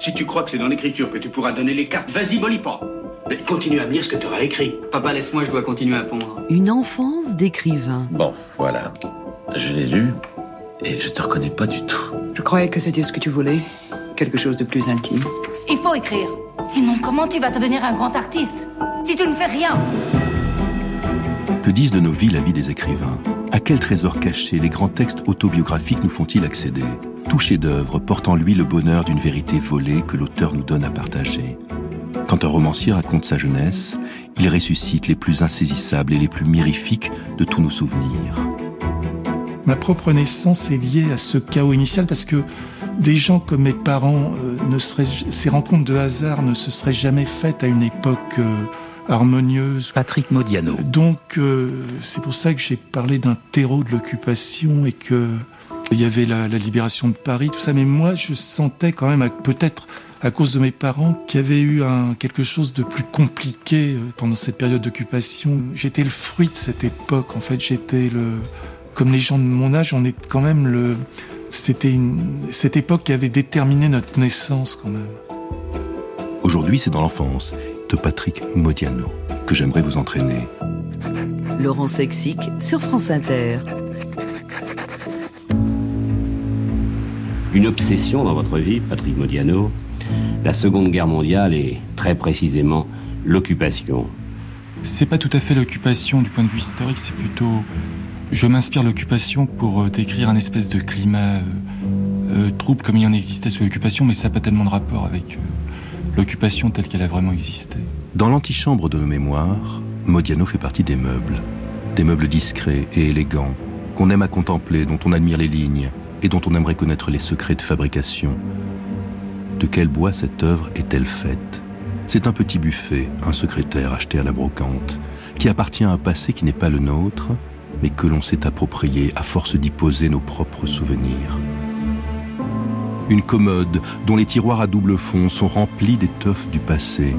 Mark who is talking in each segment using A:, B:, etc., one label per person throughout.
A: Si tu crois que c'est dans l'écriture que tu pourras donner les cartes, vas-y, pas. Mais continue à me lire ce que tu auras écrit.
B: Papa, laisse-moi, je dois continuer à pondre.
C: Une enfance d'écrivain.
D: Bon, voilà. Je l'ai lu et je te reconnais pas du tout.
E: Je croyais que c'était ce que tu voulais. Quelque chose de plus intime.
F: Il faut écrire. Sinon, comment tu vas devenir un grand artiste Si tu ne fais rien?
G: Que disent de nos vies la vie des écrivains? À quel trésor caché les grands textes autobiographiques nous font-ils accéder? Tout chef-d'œuvre porte en lui le bonheur d'une vérité volée que l'auteur nous donne à partager. Quand un romancier raconte sa jeunesse, il ressuscite les plus insaisissables et les plus mirifiques de tous nos souvenirs.
H: Ma propre naissance est liée à ce chaos initial parce que des gens comme mes parents, euh, ne seraient, ces rencontres de hasard ne se seraient jamais faites à une époque euh, harmonieuse.
G: Patrick Modiano.
H: Donc euh, c'est pour ça que j'ai parlé d'un terreau de l'occupation et que il y avait la, la, libération de Paris, tout ça. Mais moi, je sentais quand même, peut-être à cause de mes parents qui avaient eu un, quelque chose de plus compliqué euh, pendant cette période d'occupation. J'étais le fruit de cette époque. En fait, j'étais le, comme les gens de mon âge, on est quand même le, c'était cette époque qui avait déterminé notre naissance quand même.
G: Aujourd'hui, c'est dans l'enfance de Patrick Modiano que j'aimerais vous entraîner.
C: Laurent Sexic sur France Inter.
I: Une obsession dans votre vie, Patrick Modiano, la Seconde Guerre mondiale et très précisément l'occupation.
H: C'est pas tout à fait l'occupation du point de vue historique, c'est plutôt. Je m'inspire l'occupation pour euh, décrire un espèce de climat euh, euh, trouble comme il en existait sous l'occupation, mais ça n'a pas tellement de rapport avec l'occupation telle qu'elle a vraiment existé.
G: Dans l'antichambre de nos mémoires, Modiano fait partie des meubles. Des meubles discrets et élégants, qu'on aime à contempler, dont on admire les lignes et dont on aimerait connaître les secrets de fabrication. De quel bois cette œuvre est-elle faite? C'est un petit buffet, un secrétaire acheté à la brocante, qui appartient à un passé qui n'est pas le nôtre, mais que l'on s'est approprié à force d'y poser nos propres souvenirs. Une commode dont les tiroirs à double fond sont remplis d'étoffes du passé.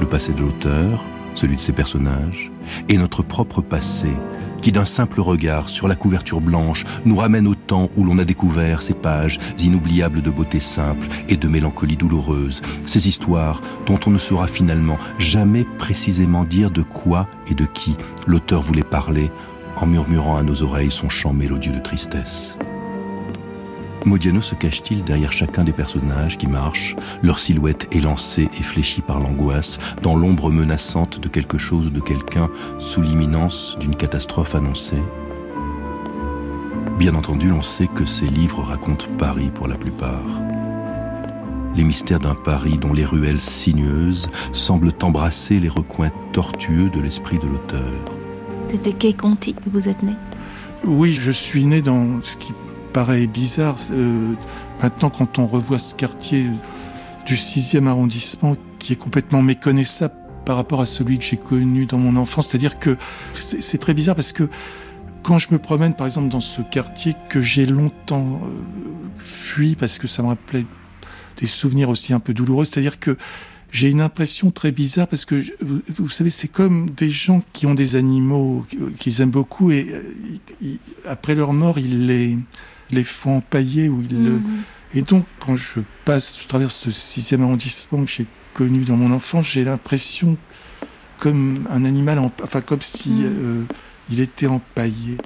G: Le passé de l'auteur, celui de ses personnages, et notre propre passé, qui d'un simple regard sur la couverture blanche nous ramène au temps où l'on a découvert ces pages inoubliables de beauté simple et de mélancolie douloureuse, ces histoires dont on ne saura finalement jamais précisément dire de quoi et de qui l'auteur voulait parler en murmurant à nos oreilles son chant mélodieux de tristesse. Modiano se cache-t-il derrière chacun des personnages qui marchent, leur silhouette élancée et fléchie par l'angoisse, dans l'ombre menaçante de quelque chose ou de quelqu'un, sous l'imminence d'une catastrophe annoncée? Bien entendu, on sait que ces livres racontent Paris pour la plupart. Les mystères d'un Paris dont les ruelles sinueuses semblent embrasser les recoins tortueux de l'esprit de l'auteur.
J: C'était quai Conti que vous êtes né
H: Oui, je suis né dans ce qui paraît bizarre. Euh, maintenant, quand on revoit ce quartier du 6e arrondissement qui est complètement méconnaissable par rapport à celui que j'ai connu dans mon enfance, c'est-à-dire que c'est très bizarre parce que quand je me promène, par exemple, dans ce quartier que j'ai longtemps euh, fui parce que ça me rappelait des souvenirs aussi un peu douloureux, c'est-à-dire que j'ai une impression très bizarre parce que, vous, savez, c'est comme des gens qui ont des animaux qu'ils aiment beaucoup et euh, après leur mort, ils les, les font empailler ou ils mhm. Et donc, quand je passe, je traverse ce sixième arrondissement que j'ai connu dans mon enfance, j'ai l'impression comme un animal, enfin comme si mhm. euh, il était empaillé.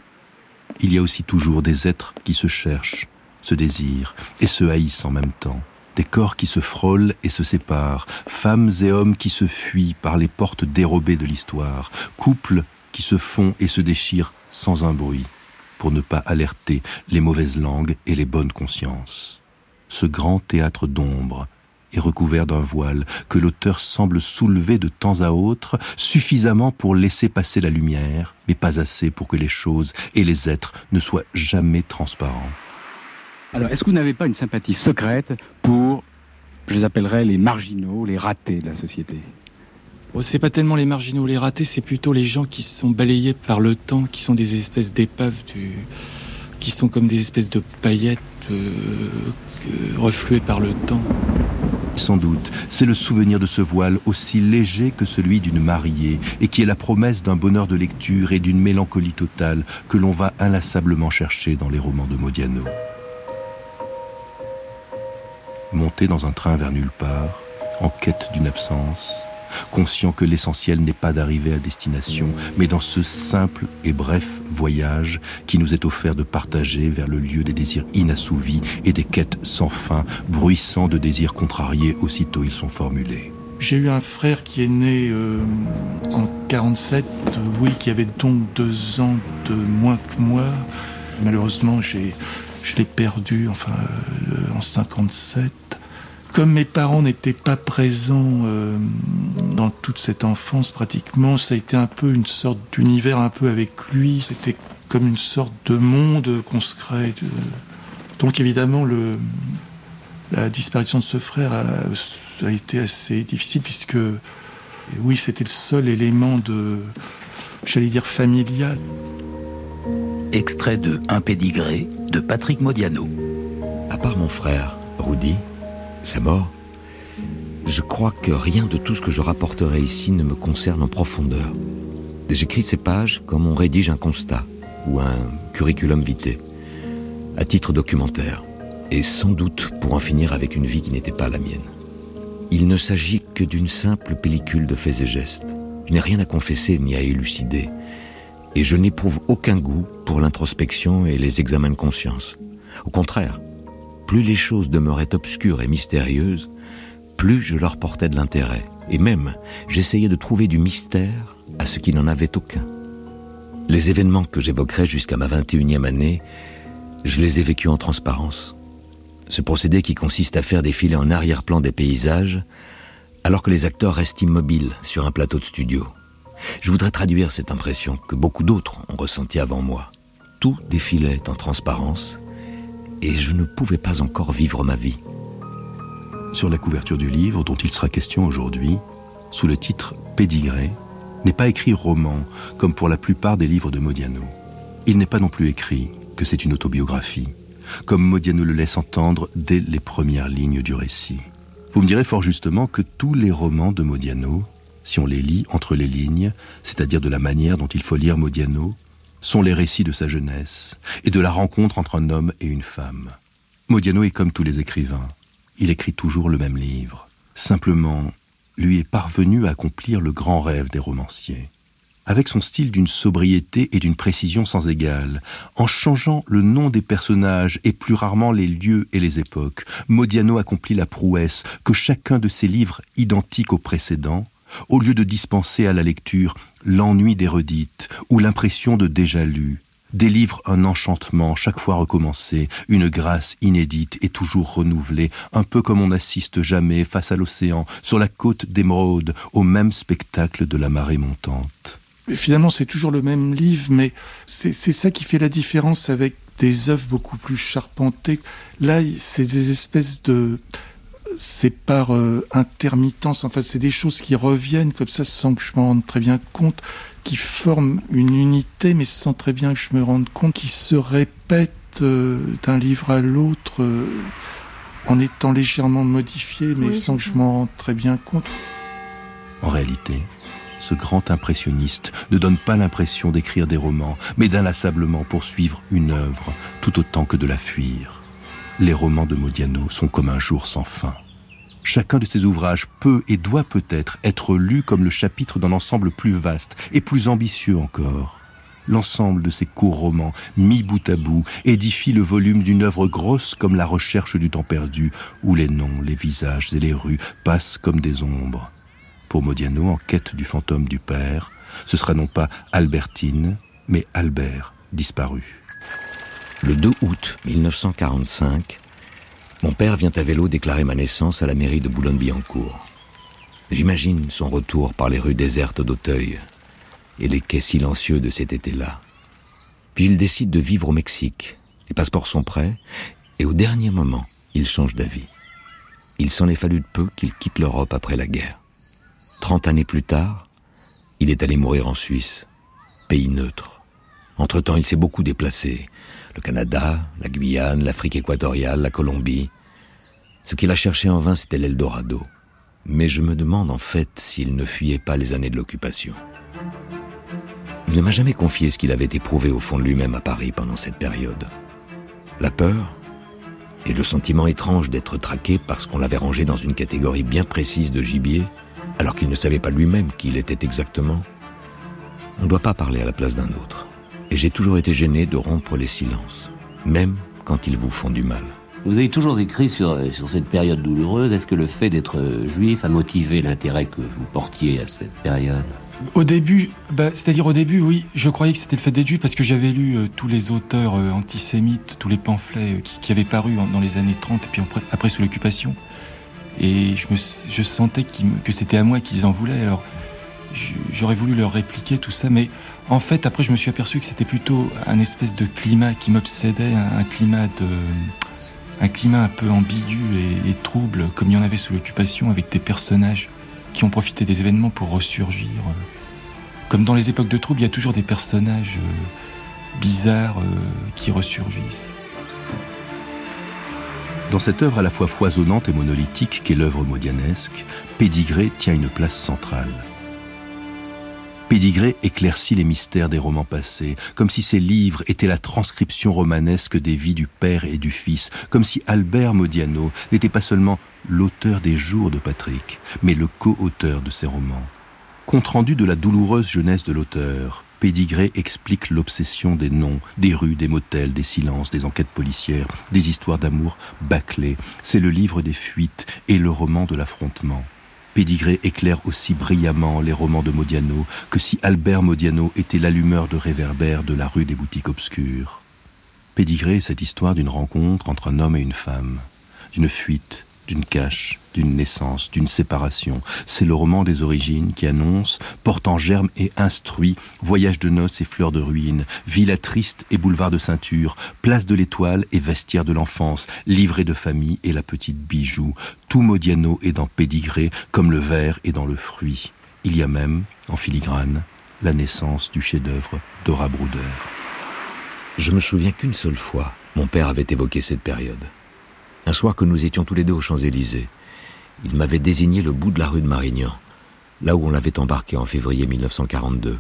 G: Il y a aussi toujours des êtres qui se cherchent, se désirent et se haïssent en même temps. Des corps qui se frôlent et se séparent, femmes et hommes qui se fuient par les portes dérobées de l'histoire, couples qui se font et se déchirent sans un bruit pour ne pas alerter les mauvaises langues et les bonnes consciences. Ce grand théâtre d'ombre est recouvert d'un voile que l'auteur semble soulever de temps à autre, suffisamment pour laisser passer la lumière, mais pas assez pour que les choses et les êtres ne soient jamais transparents.
K: Alors, est-ce que vous n'avez pas une sympathie secrète pour, je les appellerais les marginaux, les ratés de la société?
H: C'est pas tellement les marginaux, les ratés, c'est plutôt les gens qui sont balayés par le temps, qui sont des espèces d'épaves, du... qui sont comme des espèces de paillettes euh, refluées par le temps.
G: Sans doute, c'est le souvenir de ce voile aussi léger que celui d'une mariée et qui est la promesse d'un bonheur de lecture et d'une mélancolie totale que l'on va inlassablement chercher dans les romans de Modiano. monter dans un train vers nulle part, en quête d'une absence, conscient que l'essentiel n'est pas d'arriver à destination, mais dans ce simple et bref voyage qui nous est offert de partager vers le lieu des désirs inassouvis et des quêtes sans fin, bruissant de désirs contrariés aussitôt ils sont formulés.
H: J'ai eu un frère qui est né euh, en 47, oui, qui avait donc deux ans de moins que moi. Malheureusement, j'ai, je l'ai perdu, enfin, euh, en 57 comme mes parents n'étaient pas présents euh, dans toute cette enfance pratiquement, ça a été un peu une sorte d'univers un peu avec lui. C'était comme une sorte de monde qu'on se crée. Donc évidemment, le, la disparition de ce frère a, a été assez difficile puisque, oui, c'était le seul élément de, j'allais dire, familial.
L: Extrait de Un pédigré de Patrick Modiano.
M: À part mon frère, Rudy, sa mort, je crois que rien de tout ce que je rapporterai ici ne me concerne en profondeur. J'écris ces pages comme on rédige un constat ou un curriculum vitae, à titre documentaire, et sans doute pour en finir avec une vie qui n'était pas la mienne. Il ne s'agit que d'une simple pellicule de faits et gestes. Je n'ai rien à confesser ni à élucider, et je n'éprouve aucun goût pour l'introspection et les examens de conscience. Au contraire, plus les choses demeuraient obscures et mystérieuses, plus je leur portais de l'intérêt. Et même, j'essayais de trouver du mystère à ce qui n'en avait aucun. Les événements que j'évoquerai jusqu'à ma 21e année, je les ai vécus en transparence. Ce procédé qui consiste à faire défiler en arrière-plan des paysages, alors que les acteurs restent immobiles sur un plateau de studio. Je voudrais traduire cette impression que beaucoup d'autres ont ressentie avant moi. Tout défilait en transparence, et je ne pouvais pas encore vivre ma vie.
G: Sur la couverture du livre dont il sera question aujourd'hui, sous le titre Pédigré, n'est pas écrit roman, comme pour la plupart des livres de Modiano. Il n'est pas non plus écrit que c'est une autobiographie, comme Modiano le laisse entendre dès les premières lignes du récit. Vous me direz fort justement que tous les romans de Modiano, si on les lit entre les lignes, c'est-à-dire de la manière dont il faut lire Modiano, sont les récits de sa jeunesse et de la rencontre entre un homme et une femme. Modiano est comme tous les écrivains. Il écrit toujours le même livre. Simplement, lui est parvenu à accomplir le grand rêve des romanciers. Avec son style d'une sobriété et d'une précision sans égale, en changeant le nom des personnages et plus rarement les lieux et les époques, Modiano accomplit la prouesse que chacun de ses livres identiques au précédent au lieu de dispenser à la lecture l'ennui des redites ou l'impression de déjà lu, délivre un enchantement chaque fois recommencé, une grâce inédite et toujours renouvelée, un peu comme on n'assiste jamais face à l'océan, sur la côte d'émeraude, au même spectacle de la marée montante.
H: finalement, c'est toujours le même livre, mais c'est ça qui fait la différence avec des œuvres beaucoup plus charpentées. Là, c'est des espèces de c'est par euh, intermittence, enfin c'est des choses qui reviennent comme ça sans que je m'en rende très bien compte, qui forment une unité mais sans très bien que je me rende compte, qui se répètent euh, d'un livre à l'autre euh, en étant légèrement modifiés mais sans que je m'en rende très bien compte.
G: En réalité, ce grand impressionniste ne donne pas l'impression d'écrire des romans, mais d'inlassablement poursuivre une œuvre, tout autant que de la fuir les romans de Modiano sont comme un jour sans fin. Chacun de ces ouvrages peut et doit peut-être être lu comme le chapitre d'un ensemble plus vaste et plus ambitieux encore. L'ensemble de ces courts romans, mis bout à bout, édifie le volume d'une œuvre grosse comme la recherche du temps perdu, où les noms, les visages et les rues passent comme des ombres. Pour Modiano, en quête du fantôme du père, ce sera non pas Albertine, mais Albert disparu.
M: Le 2 août 1945, mon père vient à vélo déclarer ma naissance à la mairie de Boulogne-Billancourt. J'imagine son retour par les rues désertes d'Auteuil et les quais silencieux de cet été-là. Puis il décide de vivre au Mexique. Les passeports sont prêts et au dernier moment, il change d'avis. Il s'en est fallu de peu qu'il quitte l'Europe après la guerre. Trente années plus tard, il est allé mourir en Suisse, pays neutre. Entre-temps, il s'est beaucoup déplacé, le Canada, la Guyane, l'Afrique équatoriale, la Colombie. Ce qu'il a cherché en vain, c'était l'Eldorado. Mais je me demande en fait s'il ne fuyait pas les années de l'occupation. Il ne m'a jamais confié ce qu'il avait éprouvé au fond de lui-même à Paris pendant cette période. La peur et le sentiment étrange d'être traqué parce qu'on l'avait rangé dans une catégorie bien précise de gibier, alors qu'il ne savait pas lui-même qui il était exactement. On ne doit pas parler à la place d'un autre. Et j'ai toujours été gêné de rompre les silences, même quand ils vous font du mal.
I: Vous avez toujours écrit sur, sur cette période douloureuse. Est-ce que le fait d'être juif a motivé l'intérêt que vous portiez à cette période?
H: Au début, bah, c'est-à-dire au début, oui, je croyais que c'était le fait d'être juif parce que j'avais lu euh, tous les auteurs euh, antisémites, tous les pamphlets euh, qui, qui, avaient paru en, dans les années 30 et puis après, après sous l'occupation. Et je, me, je sentais que c'était à moi qu'ils en voulaient. Alors j'aurais voulu leur répliquer tout ça, mais en fait, après, je me suis aperçu que c'était plutôt un espèce de climat qui m'obsédait, un, climat un peu ambigu et, et, trouble, comme il y en avait sous l'occupation, avec des personnages qui ont profité des événements pour ressurgir. Comme dans les époques de trouble, il y a toujours des personnages euh, bizarres euh, qui ressurgissent.
G: Dans cette œuvre à la fois foisonnante et monolithique qu'est l'œuvre modianesque, Pédigré tient une place centrale. Pédigré éclaircit les mystères des romans passés, comme si ces livres étaient la transcription romanesque des vies du père et du fils, comme si Albert Modiano n'était pas seulement l'auteur des jours de Patrick, mais le co-auteur de ces romans. Compte rendu de la douloureuse jeunesse de l'auteur, Pédigré explique l'obsession des noms, des rues, des motels, des silences, des enquêtes policières, des histoires d'amour bâclées. C'est le livre des fuites et le roman de l'affrontement. Pédigré éclaire aussi brillamment les romans de Modiano que si Albert Modiano était l'allumeur de réverbère de la rue des boutiques obscures. Pédigré est cette histoire d'une rencontre entre un homme et une femme, d'une fuite, d'une cache, d'une naissance, d'une séparation. C'est le roman des origines qui annonce, porte en germe et instruit, voyage de noces et fleurs de ruines, villa triste et boulevard de ceinture, place de l'étoile et vestiaire de l'enfance, livret de famille et la petite bijou. Tout Modiano est dans Pédigré, comme le verre est dans le fruit. Il y a même, en filigrane, la naissance du chef-d'œuvre Dora Bruder.
M: Je me souviens qu'une seule fois, mon père avait évoqué cette période. Un soir que nous étions tous les deux aux Champs-Élysées, il m'avait désigné le bout de la rue de Marignan, là où on l'avait embarqué en février 1942.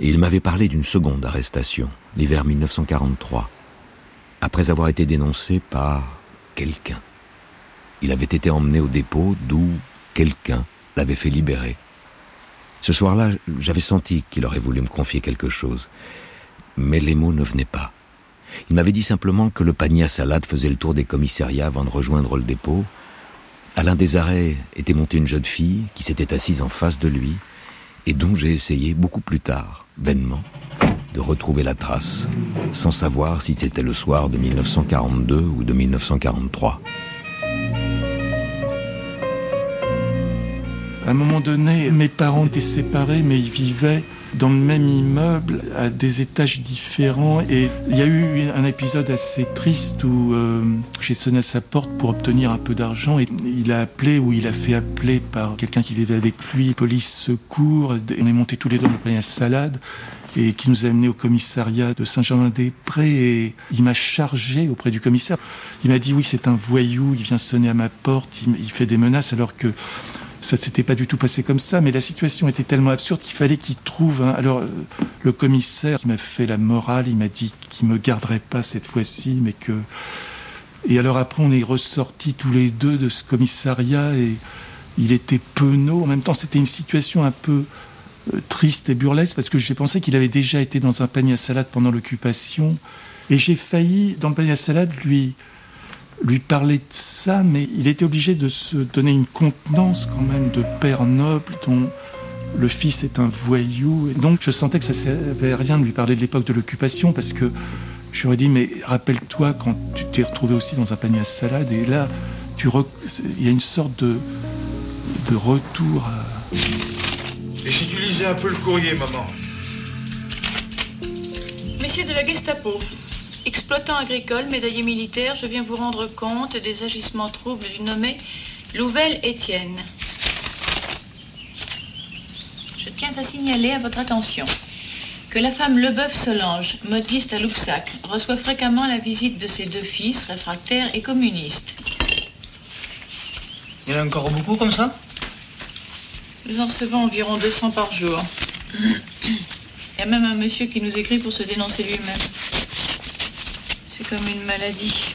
M: Et il m'avait parlé d'une seconde arrestation, l'hiver 1943, après avoir été dénoncé par quelqu'un. Il avait été emmené au dépôt d'où quelqu'un l'avait fait libérer. Ce soir-là, j'avais senti qu'il aurait voulu me confier quelque chose, mais les mots ne venaient pas. Il m'avait dit simplement que le panier à salade faisait le tour des commissariats avant de rejoindre le dépôt. À l'un des arrêts était montée une jeune fille qui s'était assise en face de lui et dont j'ai essayé beaucoup plus tard, vainement, de retrouver la trace, sans savoir si c'était le soir de 1942 ou de 1943.
H: À un moment donné, mes parents étaient séparés, mais ils vivaient dans le même immeuble à des étages différents et il y a eu un épisode assez triste où euh, j'ai sonné à sa porte pour obtenir un peu d'argent et il a appelé ou il a fait appeler par quelqu'un qui vivait avec lui police secours on est monté tous les deux dans le panier à salade et qui nous a amenés au commissariat de Saint-Germain-des-Prés et il m'a chargé auprès du commissaire. Il m'a dit oui c'est un voyou, il vient sonner à ma porte, il fait des menaces alors que ça s'était pas du tout passé comme ça, mais la situation était tellement absurde qu'il fallait qu'il trouve. Alors, le commissaire qui m'a fait la morale, il m'a dit qu'il me garderait pas cette fois-ci, mais que. Et alors après, on est ressortis tous les deux de ce commissariat et il était penaud. En même temps, c'était une situation un peu triste et burlesque parce que j'ai pensé qu'il avait déjà été dans un panier à salade pendant l'occupation et j'ai failli, dans le panier à salade, lui lui parler de ça, mais il était obligé de se donner une contenance quand même de père noble dont le fils est un voyou. Et donc je sentais que ça servait à rien de lui parler de l'époque de l'occupation parce que je lui ai dit mais rappelle-toi quand tu t'es retrouvé aussi dans un panier à salade et là tu rec... il y a une sorte de de retour à...
N: Et si tu lisais un peu le courrier, maman?
O: Messieurs de la Gestapo, Exploitant agricole, médaillé militaire, je viens vous rendre compte des agissements troubles du nommé Louvel Étienne. Je tiens à signaler à votre attention que la femme Leboeuf Solange, modiste à Loupsac, reçoit fréquemment la visite de ses deux fils, réfractaires et communistes.
B: Il y en a encore beaucoup comme ça?
O: Nous en recevons environ 200 par jour. Il y a même un monsieur qui nous écrit pour se dénoncer lui-même. Comme une maladie.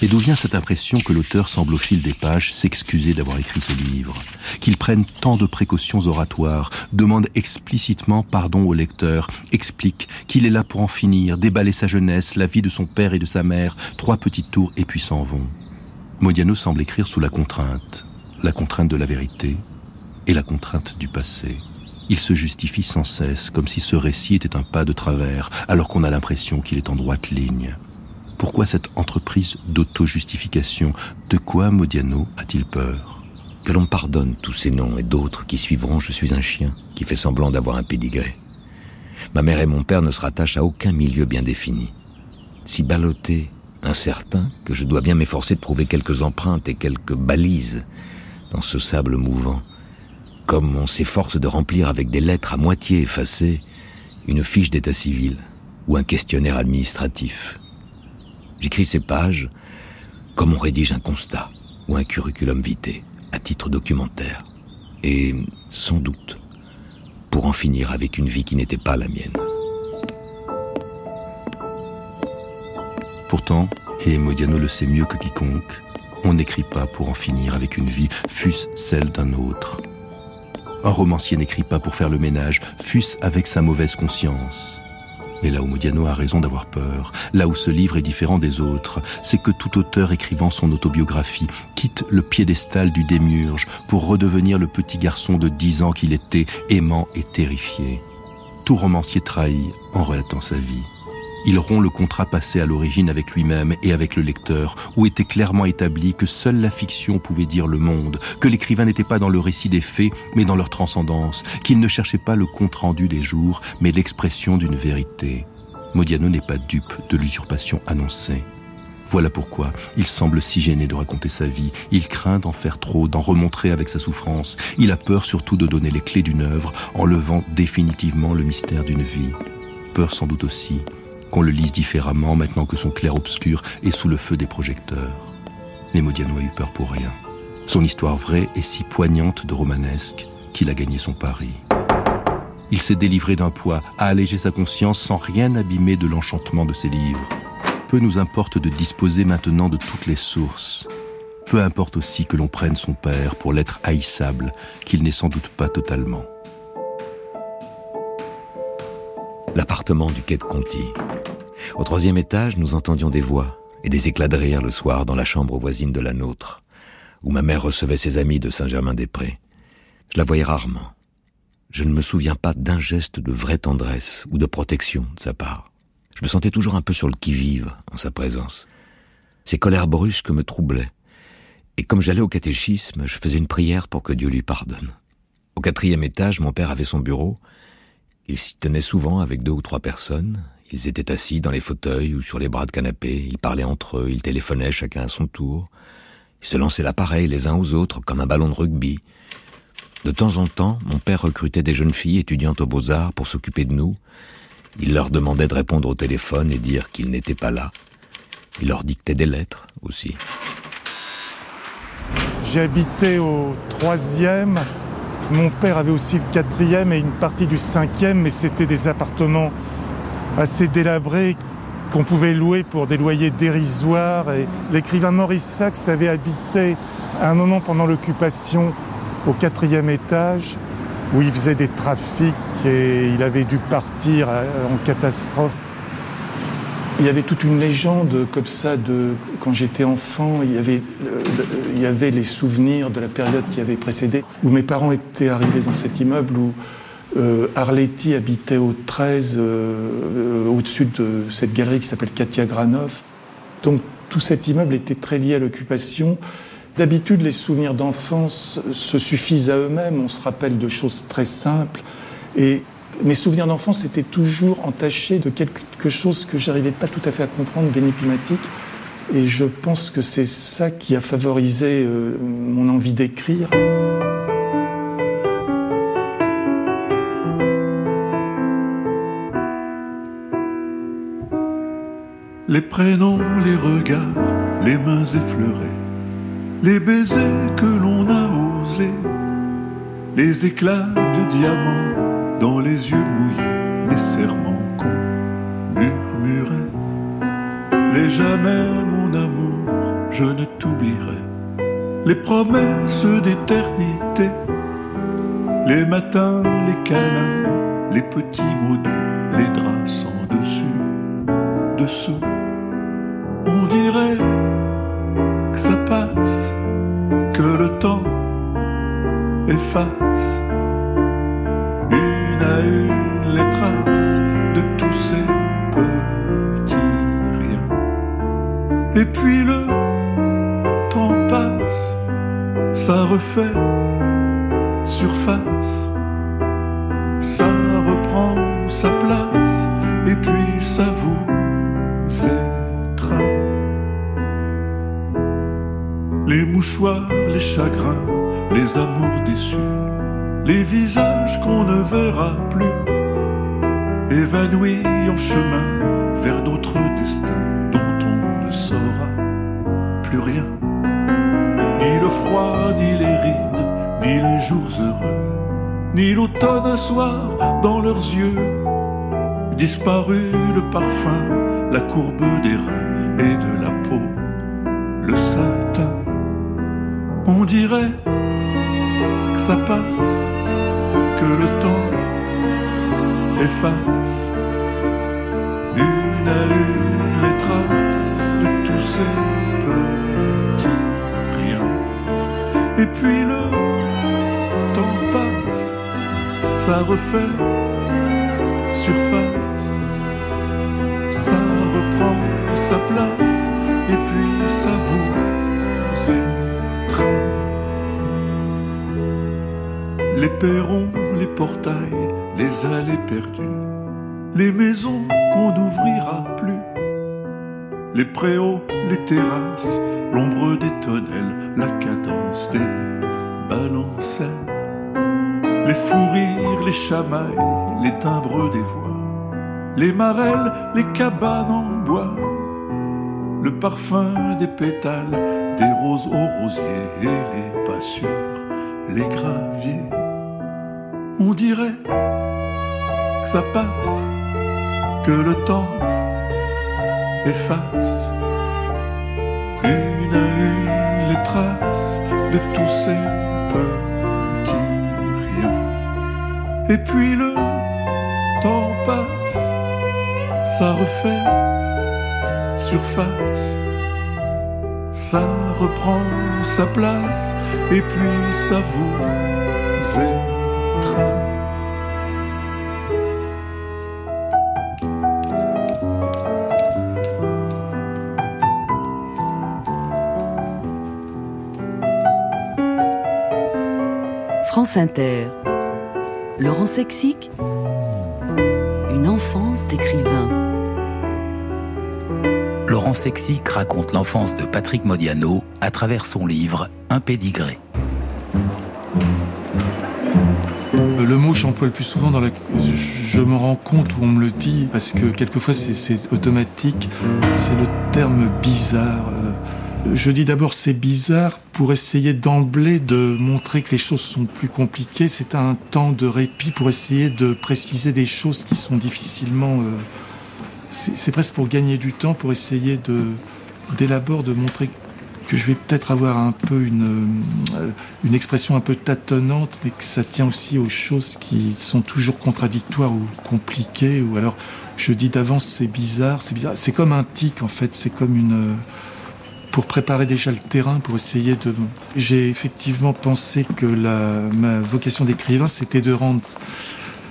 G: Et d'où vient cette impression que l'auteur semble au fil des pages s'excuser d'avoir écrit ce livre, qu'il prenne tant de précautions oratoires, demande explicitement pardon au lecteur, explique qu'il est là pour en finir, déballer sa jeunesse, la vie de son père et de sa mère, trois petites tours et puis s'en vont. Modiano semble écrire sous la contrainte, la contrainte de la vérité et la contrainte du passé. Il se justifie sans cesse, comme si ce récit était un pas de travers, alors qu'on a l'impression qu'il est en droite ligne. Pourquoi cette entreprise d'auto-justification? De quoi Modiano a-t-il peur?
M: Que l'on pardonne tous ces noms et d'autres qui suivront Je suis un chien qui fait semblant d'avoir un pédigré. Ma mère et mon père ne se rattachent à aucun milieu bien défini. Si ballotté, incertain, que je dois bien m'efforcer de trouver quelques empreintes et quelques balises dans ce sable mouvant, comme on s'efforce de remplir avec des lettres à moitié effacées une fiche d'état civil ou un questionnaire administratif. J'écris ces pages comme on rédige un constat ou un curriculum vitae à titre documentaire. Et sans doute pour en finir avec une vie qui n'était pas la mienne.
G: Pourtant, et Modiano le sait mieux que quiconque, on n'écrit pas pour en finir avec une vie, fût-ce celle d'un autre. Un romancier n'écrit pas pour faire le ménage, fût-ce avec sa mauvaise conscience. Mais là où Modiano a raison d'avoir peur, là où ce livre est différent des autres, c'est que tout auteur écrivant son autobiographie quitte le piédestal du démiurge pour redevenir le petit garçon de dix ans qu'il était, aimant et terrifié. Tout romancier trahit en relatant sa vie. Il rompt le contrat passé à l'origine avec lui-même et avec le lecteur, où était clairement établi que seule la fiction pouvait dire le monde, que l'écrivain n'était pas dans le récit des faits, mais dans leur transcendance, qu'il ne cherchait pas le compte-rendu des jours, mais l'expression d'une vérité. Modiano n'est pas dupe de l'usurpation annoncée. Voilà pourquoi il semble si gêné de raconter sa vie. Il craint d'en faire trop, d'en remontrer avec sa souffrance. Il a peur surtout de donner les clés d'une œuvre en levant définitivement le mystère d'une vie. Peur sans doute aussi qu'on le lise différemment maintenant que son clair-obscur est sous le feu des projecteurs. Mais Modiano a eu peur pour rien. Son histoire vraie est si poignante de romanesque qu'il a gagné son pari. Il s'est délivré d'un poids, a allégé sa conscience sans rien abîmer de l'enchantement de ses livres. Peu nous importe de disposer maintenant de toutes les sources. Peu importe aussi que l'on prenne son père pour l'être haïssable, qu'il n'est sans doute pas totalement.
M: L'appartement du quai de Conti. Au troisième étage, nous entendions des voix et des éclats de rire le soir dans la chambre voisine de la nôtre, où ma mère recevait ses amis de Saint-Germain-des-Prés. Je la voyais rarement. Je ne me souviens pas d'un geste de vraie tendresse ou de protection de sa part. Je me sentais toujours un peu sur le qui-vive en sa présence. Ses colères brusques me troublaient. Et comme j'allais au catéchisme, je faisais une prière pour que Dieu lui pardonne. Au quatrième étage, mon père avait son bureau. Il s'y tenait souvent avec deux ou trois personnes. Ils étaient assis dans les fauteuils ou sur les bras de canapé. Ils parlaient entre eux, ils téléphonaient chacun à son tour. Ils se lançaient l'appareil les uns aux autres comme un ballon de rugby. De temps en temps, mon père recrutait des jeunes filles étudiantes aux beaux-arts pour s'occuper de nous. Il leur demandait de répondre au téléphone et dire qu'ils n'étaient pas là. Il leur dictait des lettres aussi.
H: Habité au troisième. Mon père avait aussi le quatrième et une partie du cinquième, mais c'était des appartements assez délabrés qu'on pouvait louer pour des loyers dérisoires. L'écrivain Maurice Sachs avait habité un moment pendant l'occupation au quatrième étage où il faisait des trafics et il avait dû partir en catastrophe. Il y avait toute une légende comme ça de quand j'étais enfant, il y, avait, il y avait les souvenirs de la période qui avait précédé, où mes parents étaient arrivés dans cet immeuble où euh, habitait au 13, euh, au-dessus de cette galerie qui s'appelle Katia Granov. Donc tout cet immeuble était très lié à l'occupation. D'habitude, les souvenirs d'enfance se suffisent à eux-mêmes, on se rappelle de choses très simples. Et mes souvenirs d'enfance étaient toujours entachés de quelque chose que j'arrivais pas tout à fait à comprendre, d'énigmatique. Et je pense que c'est ça qui a favorisé euh, mon envie d'écrire.
P: Les prénoms, les regards, les mains effleurées, les baisers que l'on a osés, les éclats de diamants dans les yeux mouillés, les serments qu'on murmurait, les jamais mon amour je ne t'oublierai. Les promesses d'éternité, les matins, les câlins, les petits mots doux, les draps sans dessus, dessous. On dirait que ça passe, que le temps efface puis le temps passe, ça refait surface, ça reprend sa place, et puis ça vous étreint. Les mouchoirs, les chagrins, les amours déçus, les visages qu'on ne verra plus, évanouis en chemin vers d'autres destins ne saura plus rien. Ni le froid, ni les rides, ni les jours heureux, ni l'automne un soir dans leurs yeux. Disparu le parfum, la courbe des reins et de la peau, le satin. On dirait que ça passe, que le temps efface une à une petits riens. Et puis le temps passe, ça refait surface, ça reprend sa place, et puis ça vous étreint. Les perrons, les portails, les allées perdues, les maisons qu'on n'ouvrira plus, les préaux, les terrasses, l'ombre des tonnelles, la cadence des balancelles, les fous rires, les chamailles, les timbres des voix, les marelles, les cabanes en bois, le parfum des pétales, des roses aux rosiers et les passures, les graviers. On dirait que ça passe, que le temps efface une à une les traces de tous ces petits riens. Et puis le temps passe, ça refait surface, ça reprend sa place, et puis ça vous étreint.
C: France Inter. Laurent Sexic. Une enfance d'écrivain.
L: Laurent Sexic raconte l'enfance de Patrick Modiano à travers son livre Un pédigré.
H: Le mot que j'emploie le plus souvent dans la... Je me rends compte où on me le dit, parce que quelquefois c'est automatique, c'est le terme bizarre. Je dis d'abord c'est bizarre pour essayer d'emblée de montrer que les choses sont plus compliquées. C'est un temps de répit pour essayer de préciser des choses qui sont difficilement... Euh... C'est presque pour gagner du temps, pour essayer de d'élaborer, de montrer que je vais peut-être avoir un peu une, euh, une expression un peu tâtonnante, mais que ça tient aussi aux choses qui sont toujours contradictoires ou compliquées. Ou alors, je dis d'avance, c'est bizarre, c'est bizarre. C'est comme un tic, en fait. C'est comme une pour préparer déjà le terrain, pour essayer de... J'ai effectivement pensé que la, ma vocation d'écrivain, c'était de rendre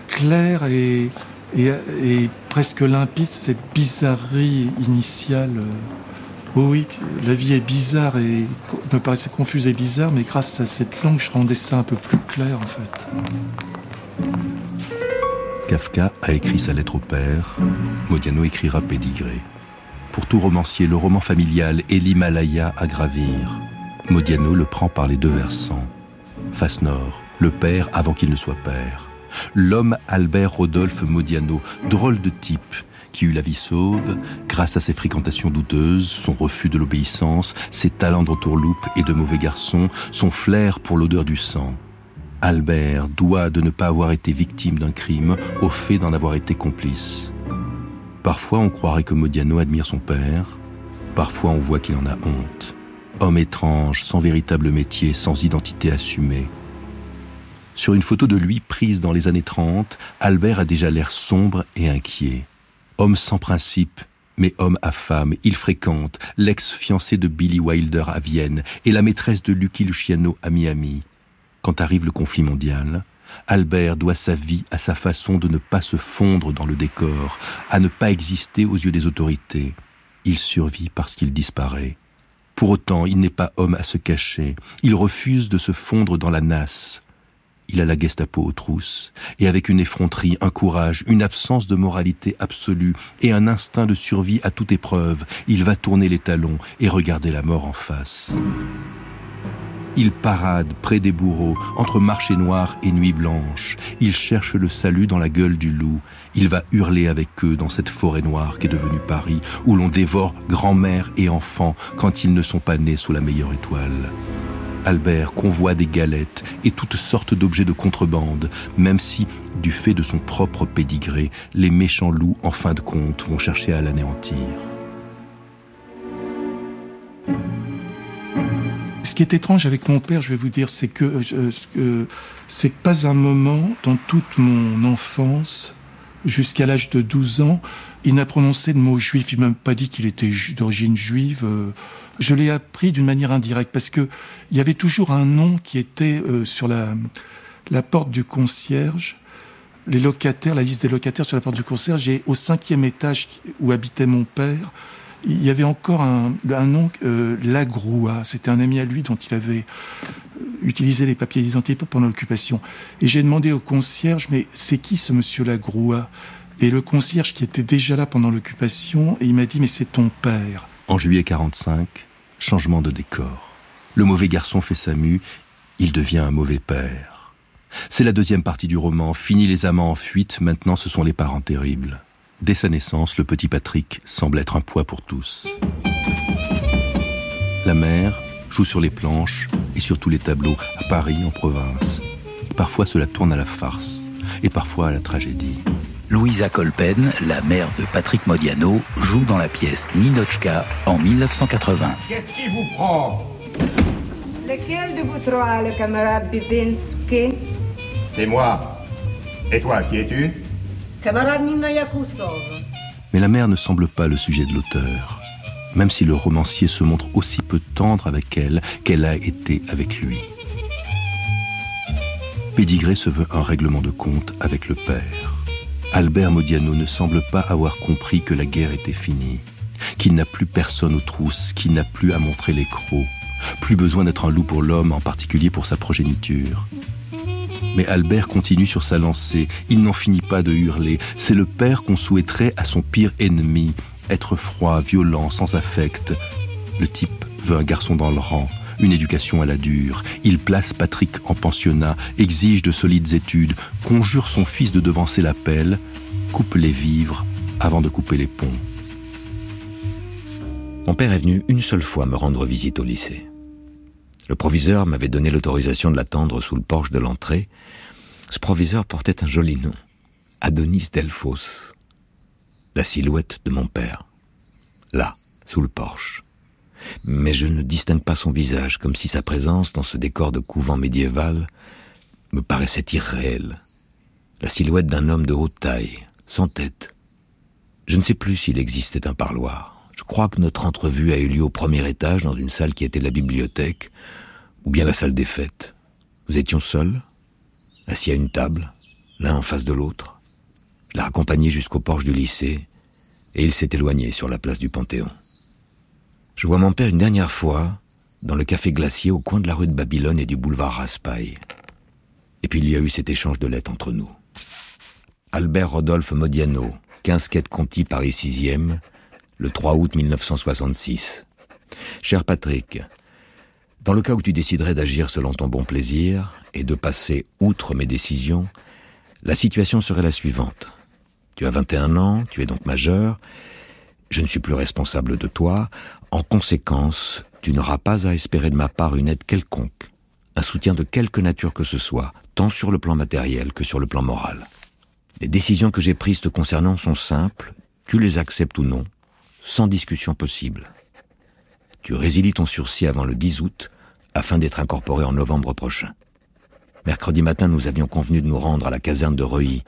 H: clair et, et, et, presque limpide cette bizarrerie initiale. Oh oui, la vie est bizarre et me paraissait confuse et bizarre, mais grâce à cette langue, je rendais ça un peu plus clair en fait.
G: Kafka a écrit sa lettre au père, Modiano écrira Pédigré. Pour tout romancier, le roman familial et l'Himalaya à gravir. Modiano le prend par les deux versants. Face nord, le père avant qu'il ne soit père. L'homme Albert Rodolphe Modiano, drôle de type, qui eut la vie sauve grâce à ses fréquentations douteuses, son refus de l'obéissance, ses talents d'entourloupe et de mauvais garçon, son flair pour l'odeur du sang. Albert doit de ne pas avoir été victime d'un crime au fait d'en avoir été complice. Parfois on croirait que Modiano admire son père, parfois on voit qu'il en a honte. homme étrange, sans véritable métier, sans identité assumée. Sur une photo de lui prise dans les années 30, Albert a déjà l'air sombre et inquiet. Homme sans principe, mais homme à femme, il fréquente l'ex-fiancée de Billy Wilder à Vienne et la maîtresse de Lucky Luciano à Miami. Quand arrive le conflit mondial, Albert doit sa vie à sa façon de ne pas se fondre dans le décor, à ne pas exister aux yeux des autorités. Il survit parce qu'il disparaît. Pour autant, il n'est pas homme à se cacher. Il refuse de se fondre dans la nasse. Il a la Gestapo aux trousses, et avec une effronterie, un courage, une absence de moralité absolue et un instinct de survie à toute épreuve, il va tourner les talons et regarder la mort en face. Il parade près des bourreaux, entre marché noir et nuit blanche. Il cherche le salut dans la gueule du loup. Il va hurler avec eux dans cette forêt noire qui est devenue Paris, où l'on dévore grand-mère et enfants quand ils ne sont pas nés sous la meilleure étoile. Albert convoie des galettes et toutes sortes d'objets de contrebande, même si, du fait de son propre pédigré, les méchants loups, en fin de compte, vont chercher à l'anéantir.
H: Ce qui est étrange avec mon père, je vais vous dire, c'est que euh, c'est pas un moment dans toute mon enfance, jusqu'à l'âge de 12 ans, il n'a prononcé de mot juif. Il m'a même pas dit qu'il était d'origine juive. Euh. je l'ai appris d'une manière indirecte parce que il y avait toujours un nom qui était euh, sur la, la porte du concierge. Les locataires, la liste des locataires sur la porte du concierge, et au cinquième étage où habitait mon père, il y avait encore un, nom, euh, Lagroua. C'était un ami à lui dont il avait euh, utilisé les papiers d'identité pendant l'occupation. Et j'ai demandé au concierge, mais c'est qui ce monsieur Lagroua? Et le concierge qui était déjà là pendant l'occupation, il m'a dit, mais c'est ton père.
G: En juillet 45, changement de décor. Le mauvais garçon fait sa mue, il devient un mauvais père. C'est la deuxième partie du roman. Fini les amants en fuite, maintenant ce sont les parents terribles. Dès sa naissance, le petit Patrick semble être un poids pour tous. La mère joue sur les planches et sur tous les tableaux, à Paris, en province. Parfois cela tourne à la farce et parfois à la tragédie.
L: Louisa Colpen, la mère de Patrick Modiano, joue dans la pièce Ninochka en 1980.
Q: Qu'est-ce qui vous prend?
R: Lequel de vous trois, le camarade Bibinski
Q: C'est moi. Et toi, qui es-tu?
G: Mais la mère ne semble pas le sujet de l'auteur, même si le romancier se montre aussi peu tendre avec elle qu'elle a été avec lui. Pédigré se veut un règlement de compte avec le père. Albert Modiano ne semble pas avoir compris que la guerre était finie, qu'il n'a plus personne aux trousses, qu'il n'a plus à montrer les crocs, plus besoin d'être un loup pour l'homme, en particulier pour sa progéniture. Mais Albert continue sur sa lancée. Il n'en finit pas de hurler. C'est le père qu'on souhaiterait à son pire ennemi. Être froid, violent, sans affect. Le type veut un garçon dans le rang, une éducation à la dure. Il place Patrick en pensionnat, exige de solides études, conjure son fils de devancer l'appel, coupe les vivres avant de couper les ponts.
M: Mon père est venu une seule fois me rendre visite au lycée. Le proviseur m'avait donné l'autorisation de l'attendre sous le porche de l'entrée. Ce proviseur portait un joli nom, Adonis Delphos, la silhouette de mon père, là, sous le porche. Mais je ne distingue pas son visage, comme si sa présence dans ce décor de couvent médiéval me paraissait irréelle. La silhouette d'un homme de haute taille, sans tête. Je ne sais plus s'il existait un parloir. Je crois que notre entrevue a eu lieu au premier étage, dans une salle qui était la bibliothèque, ou bien la salle des fêtes. Nous étions seuls, assis à une table, l'un en face de l'autre. Je l'ai accompagné jusqu'au porche du lycée, et il s'est éloigné sur la place du Panthéon. Je vois mon père une dernière fois dans le café glacier au coin de la rue de Babylone et du boulevard Raspail. Et puis il y a eu cet échange de lettres entre nous. Albert Rodolphe Modiano, 15 quêtes Conti, Paris 6e, le 3 août 1966. Cher Patrick, dans le cas où tu déciderais d'agir selon ton bon plaisir et de passer outre mes décisions, la situation serait la suivante. Tu as 21 ans, tu es donc majeur, je ne suis plus responsable de toi, en conséquence, tu n'auras pas à espérer de ma part une aide quelconque, un soutien de quelque nature que ce soit, tant sur le plan matériel que sur le plan moral. Les décisions que j'ai prises te concernant sont simples, tu les acceptes ou non, sans discussion possible. tu résilies ton sursis avant le 10 août afin d'être incorporé en novembre prochain. Mercredi matin, nous avions convenu de nous rendre à la caserne de Reuilly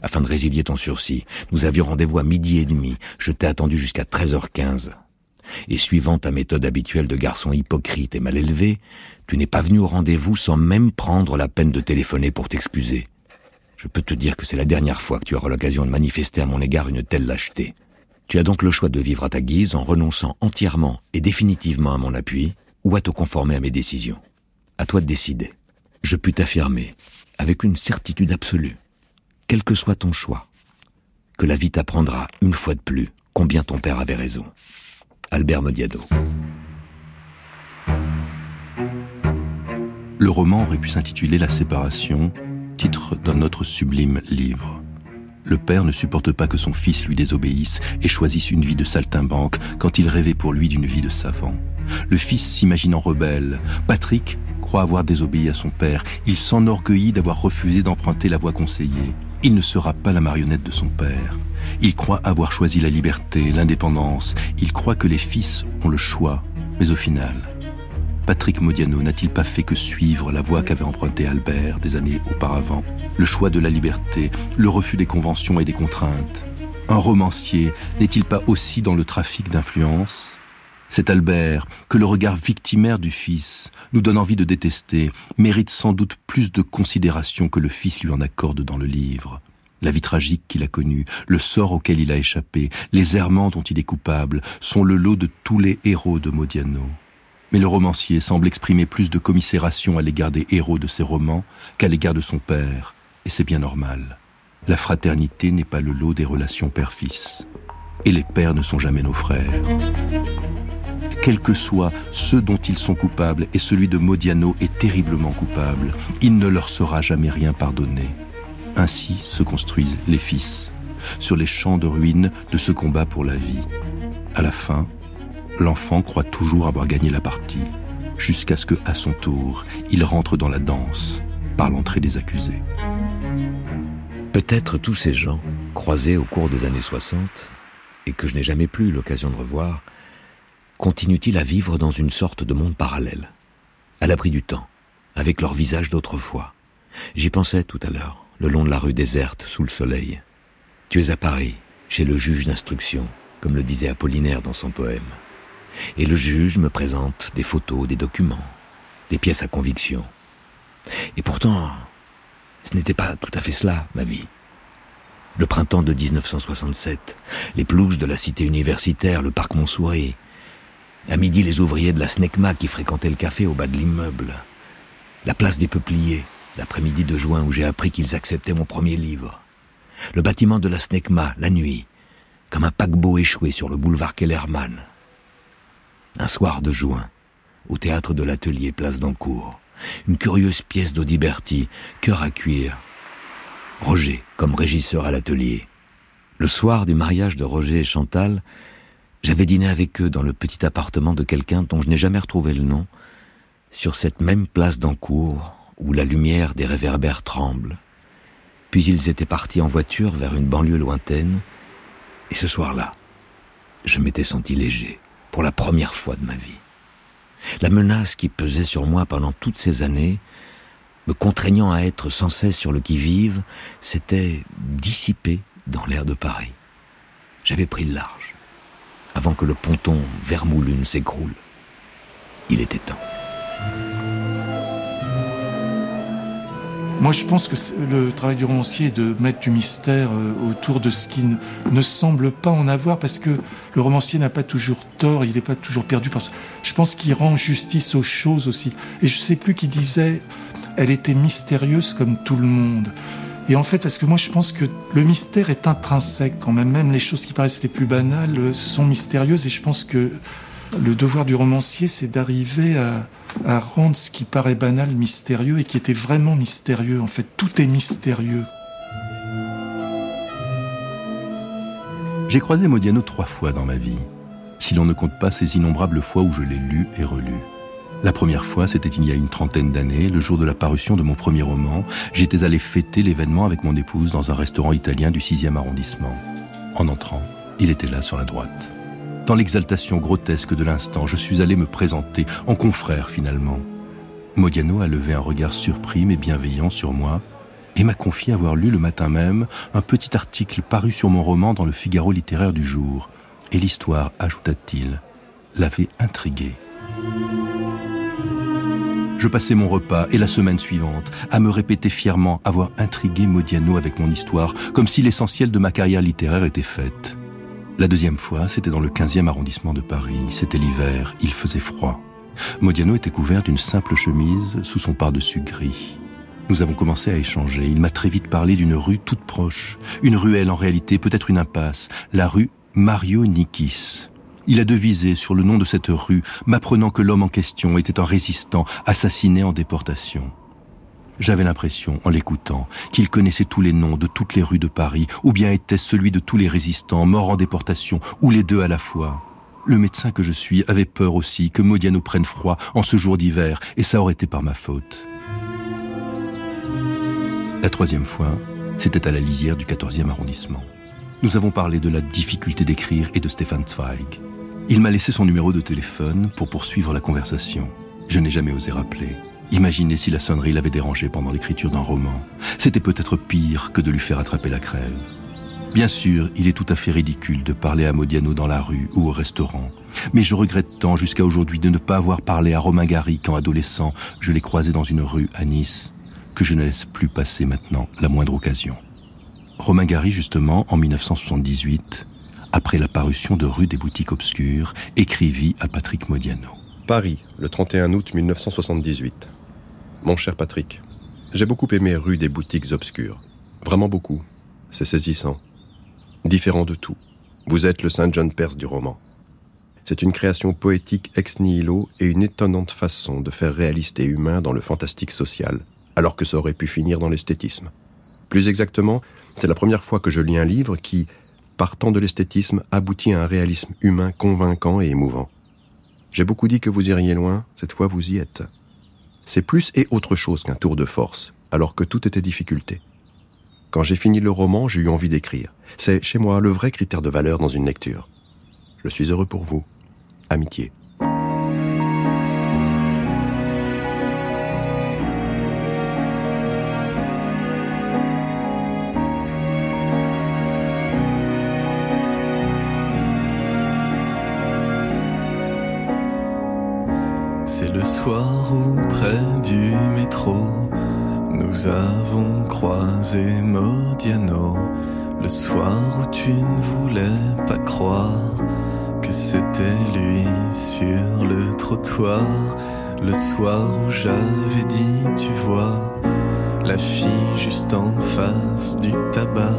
M: afin de résilier ton sursis. Nous avions rendez-vous à midi et demi. Je t'ai attendu jusqu'à 13h15. Et suivant ta méthode habituelle de garçon hypocrite et mal élevé, tu n'es pas venu au rendez-vous sans même prendre la peine de téléphoner pour t'excuser. Je peux te dire que c'est la dernière fois que tu auras l'occasion de manifester à mon égard une telle lâcheté. Tu as donc le choix de vivre à ta guise en renonçant entièrement et définitivement à mon appui, ou à te conformer à mes décisions. À toi de décider. Je puis t'affirmer, avec une certitude absolue, quel que soit ton choix, que la vie t'apprendra une fois de plus combien ton père avait raison. Albert Modiado.
G: Le roman aurait pu s'intituler La séparation, titre d'un autre sublime livre. Le père ne supporte pas que son fils lui désobéisse et choisisse une vie de saltimbanque quand il rêvait pour lui d'une vie de savant. Le fils s'imaginant rebelle. Patrick croit avoir désobéi à son père. Il s'enorgueillit d'avoir refusé d'emprunter la voie conseillée. Il ne sera pas la marionnette de son père. Il croit avoir choisi la liberté, l'indépendance. Il croit que les fils ont le choix. Mais au final, Patrick Modiano n'a-t-il pas fait que suivre la voie qu'avait empruntée Albert des années auparavant? Le choix de la liberté, le refus des conventions et des contraintes. Un romancier n'est-il pas aussi dans le trafic d'influence? Cet Albert, que le regard victimaire du fils nous donne envie de détester, mérite sans doute plus de considération que le fils lui en accorde dans le livre. La vie tragique qu'il a connue, le sort auquel il a échappé, les errements dont il est coupable, sont le lot de tous les héros de Modiano. Mais le romancier semble exprimer plus de commisération à l'égard des héros de ses romans qu'à l'égard de son père, et c'est bien normal. La fraternité n'est pas le lot des relations père-fils. Et les pères ne sont jamais nos frères quels que soient ceux dont ils sont coupables, et celui de Modiano est terriblement coupable, il ne leur sera jamais rien pardonné. Ainsi se construisent les fils, sur les champs de ruines de ce combat pour la vie. À la fin, l'enfant croit toujours avoir gagné la partie, jusqu'à ce que, à son tour, il rentre dans la danse, par l'entrée des accusés.
M: Peut-être tous ces gens, croisés au cours des années 60, et que je n'ai jamais plus l'occasion de revoir, continuent-ils à vivre dans une sorte de monde parallèle, à l'abri du temps, avec leur visage d'autrefois? J'y pensais tout à l'heure, le long de la rue déserte, sous le soleil. Tu es à Paris, chez le juge d'instruction, comme le disait Apollinaire dans son poème. Et le juge me présente des photos, des documents, des pièces à conviction. Et pourtant, ce n'était pas tout à fait cela, ma vie. Le printemps de 1967, les pelouses de la cité universitaire, le parc Montsouris, à midi, les ouvriers de la SNECMA qui fréquentaient le café au bas de l'immeuble. La place des Peupliers, l'après-midi de juin où j'ai appris qu'ils acceptaient mon premier livre. Le bâtiment de la SNECMA, la nuit, comme un paquebot échoué sur le boulevard Kellerman. Un soir de juin, au théâtre de l'atelier Place d'Ancourt, une curieuse pièce d'Audiberti, cœur à cuire. Roger, comme régisseur à l'atelier. Le soir du mariage de Roger et Chantal, j'avais dîné avec eux dans le petit appartement de quelqu'un dont je n'ai jamais retrouvé le nom, sur cette même place d'Ancourt où la lumière des réverbères tremble. Puis ils étaient partis en voiture vers une banlieue lointaine, et ce soir-là, je m'étais senti léger, la première fois de ma vie. La menace qui pesait sur moi pendant toutes ces années, me contraignant à être sans cesse sur le qui-vive, s'était dissipée dans l'air de Paris. J'avais pris le large avant que le ponton Vermoulune s'écroule. Il était temps.
H: Moi, je pense que le travail du romancier est de mettre du mystère euh, autour de ce qui ne, semble pas en avoir, parce que le romancier n'a pas toujours tort, il n'est pas toujours perdu. Parce je pense qu'il rend justice aux choses aussi. Et je sais plus qui disait, elle était mystérieuse comme tout le monde. Et en fait, parce que moi je pense que le mystère est intrinsèque quand même, même les choses qui paraissent les plus banales euh, sont mystérieuses et je pense que le devoir du romancier c'est d'arriver à, rendre ce qui paraît banal mystérieux et qui était vraiment mystérieux. En fait, tout est mystérieux.
G: J'ai croisé Modiano trois fois dans ma vie, si l'on ne compte pas ces innombrables fois où je l'ai lu et relu. La première fois, c'était il y a une trentaine d'années, le jour de la parution de mon premier roman. J'étais allé fêter l'événement avec mon épouse dans un restaurant italien du 6e arrondissement. En entrant, il était là sur la droite. Dans l'exaltation grotesque de l'instant, je suis allé me présenter en confrère finalement. Modiano a levé un regard surpris mais bienveillant sur moi et m'a confié avoir lu le matin même un petit article paru sur mon roman dans le Figaro littéraire du jour. Et l'histoire, ajouta-t-il, l'avait intrigué. Je passais mon repas et la semaine suivante à me répéter fièrement avoir intrigué Modiano avec mon histoire, comme si l'essentiel de ma carrière littéraire était faite. La deuxième fois, c'était dans le 15e arrondissement de Paris. C'était l'hiver, il faisait froid. Modiano était couvert d'une simple chemise sous son par-dessus gris. Nous avons commencé à échanger. Il m'a très vite parlé d'une rue toute proche. Une ruelle en réalité, peut-être une impasse. La rue Mario Nikis. Il a devisé sur le nom de cette rue, m'apprenant que l'homme en question était un résistant assassiné en déportation. J'avais l'impression, en l'écoutant, qu'il connaissait tous les noms de toutes les rues de Paris, ou bien était celui de tous les résistants morts en déportation, ou les deux à la fois. Le médecin que je suis avait peur aussi que Modiano prenne froid en ce jour d'hiver, et ça aurait été par ma faute. La troisième fois, c'était à la lisière du 14e arrondissement. Nous avons parlé de la difficulté d'écrire et de Stefan Zweig. Il m'a laissé son numéro de téléphone pour poursuivre la conversation. Je n'ai jamais osé rappeler. Imaginez si la sonnerie l'avait dérangé pendant l'écriture d'un roman. C'était peut-être pire que de lui faire attraper la crève. Bien sûr, il est tout à fait ridicule de parler à Modiano dans la rue ou au restaurant. Mais je regrette tant jusqu'à aujourd'hui de ne pas avoir parlé à Romain Gary quand adolescent je l'ai croisé dans une rue à Nice, que je ne laisse plus passer maintenant la moindre occasion. Romain Gary, justement, en 1978, après la parution de Rue des boutiques obscures, écrivit à Patrick Modiano.
S: Paris, le 31 août 1978. Mon cher Patrick, j'ai beaucoup aimé Rue des boutiques obscures. Vraiment beaucoup. C'est saisissant. Différent de tout. Vous êtes le Saint John Perse du roman. C'est une création poétique ex nihilo et une étonnante façon de faire réaliste et humain dans le fantastique social, alors que ça aurait pu finir dans l'esthétisme. Plus exactement, c'est la première fois que je lis un livre qui, partant de l'esthétisme, aboutit à un réalisme humain convaincant et émouvant. J'ai beaucoup dit que vous iriez loin, cette fois vous y êtes. C'est plus et autre chose qu'un tour de force, alors que tout était difficulté. Quand j'ai fini le roman, j'ai eu envie d'écrire. C'est chez moi le vrai critère de valeur dans une lecture. Je suis heureux pour vous. Amitié.
T: C'est le soir du métro, nous avons croisé Modiano. Le soir où tu ne voulais pas croire que c'était lui sur le trottoir. Le soir où j'avais dit, tu vois, la fille juste en face du tabac.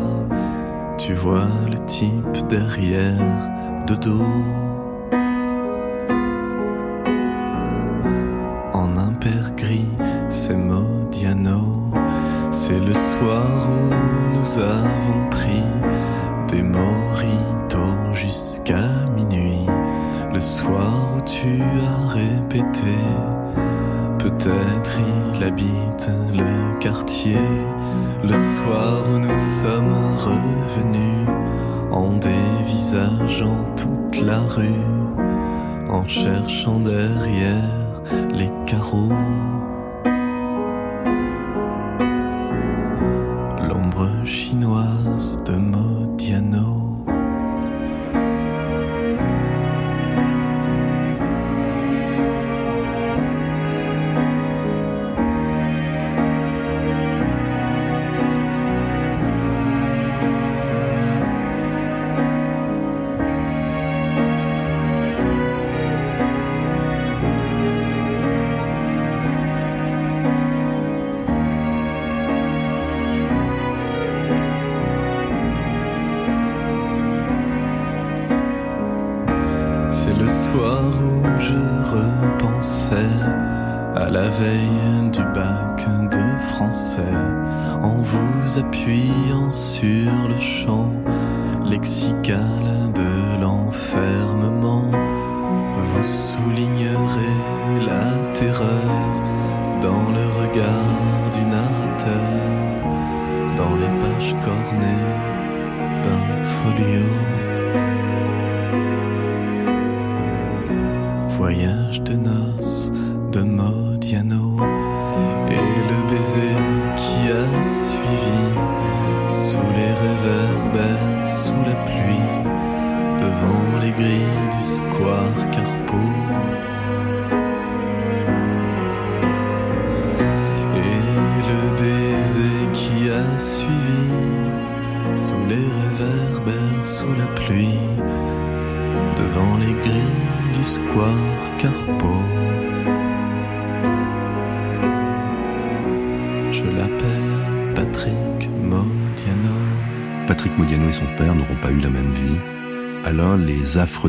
T: Tu vois le type derrière, de dos. Le soir où nous sommes revenus en dévisageant toute la rue, en cherchant derrière les carreaux. L'ombre chinoise de la veille du bac de français en vous appuyant sur le champ lexical de l'enfermement. Vous soulignerez la terreur dans le regard du narrateur, dans les pages cornées d'un folio. voyage de noces de Et le baiser qui a suivi sous les réverbères, sous la pluie, devant les grilles du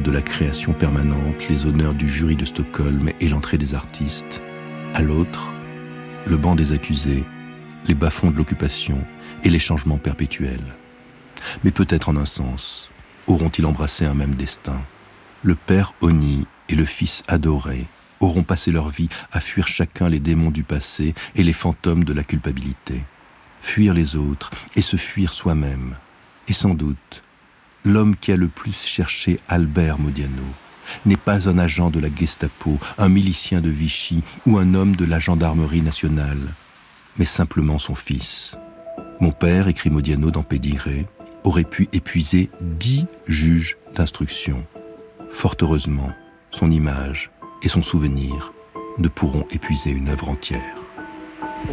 G: de la création permanente, les honneurs du jury de Stockholm et l'entrée des artistes. À l'autre, le banc des accusés, les bas-fonds de l'occupation et les changements perpétuels. Mais peut-être en un sens, auront-ils embrassé un même destin Le père Oni et le fils adoré auront passé leur vie à fuir chacun les démons du passé et les fantômes de la culpabilité. Fuir les autres et se fuir soi-même. Et sans doute, l'homme qui a le plus cherché Albert Modiano n'est pas un agent de la Gestapo, un milicien de Vichy ou un homme de la gendarmerie nationale, mais simplement son fils. Mon père, écrit Modiano dans Pédiré, aurait pu épuiser dix juges d'instruction. Fort heureusement, son image et son souvenir ne pourront épuiser une œuvre entière.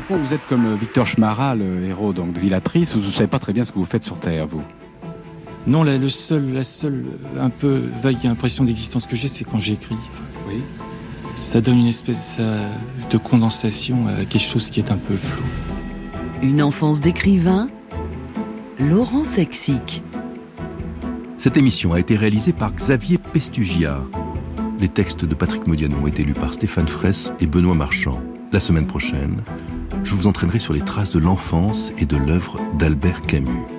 K: Au vous êtes comme Victor Schmara, le héros de Villatrice, vous ne savez pas très bien ce que vous faites sur Terre, vous.
H: Non, la, le seul, la seule un peu vague impression d'existence que j'ai, c'est quand j'écris.
K: Oui.
H: Ça donne une espèce de condensation à quelque chose qui est un peu flou.
C: Une enfance d'écrivain, Laurent Sexic.
G: Cette émission a été réalisée par Xavier Pestugia. Les textes de Patrick Modiano ont été lus par Stéphane Fraisse et Benoît Marchand. La semaine prochaine, je vous entraînerai sur les traces de l'enfance et de l'œuvre d'Albert Camus.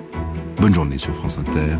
G: Bonne journée sur France Inter.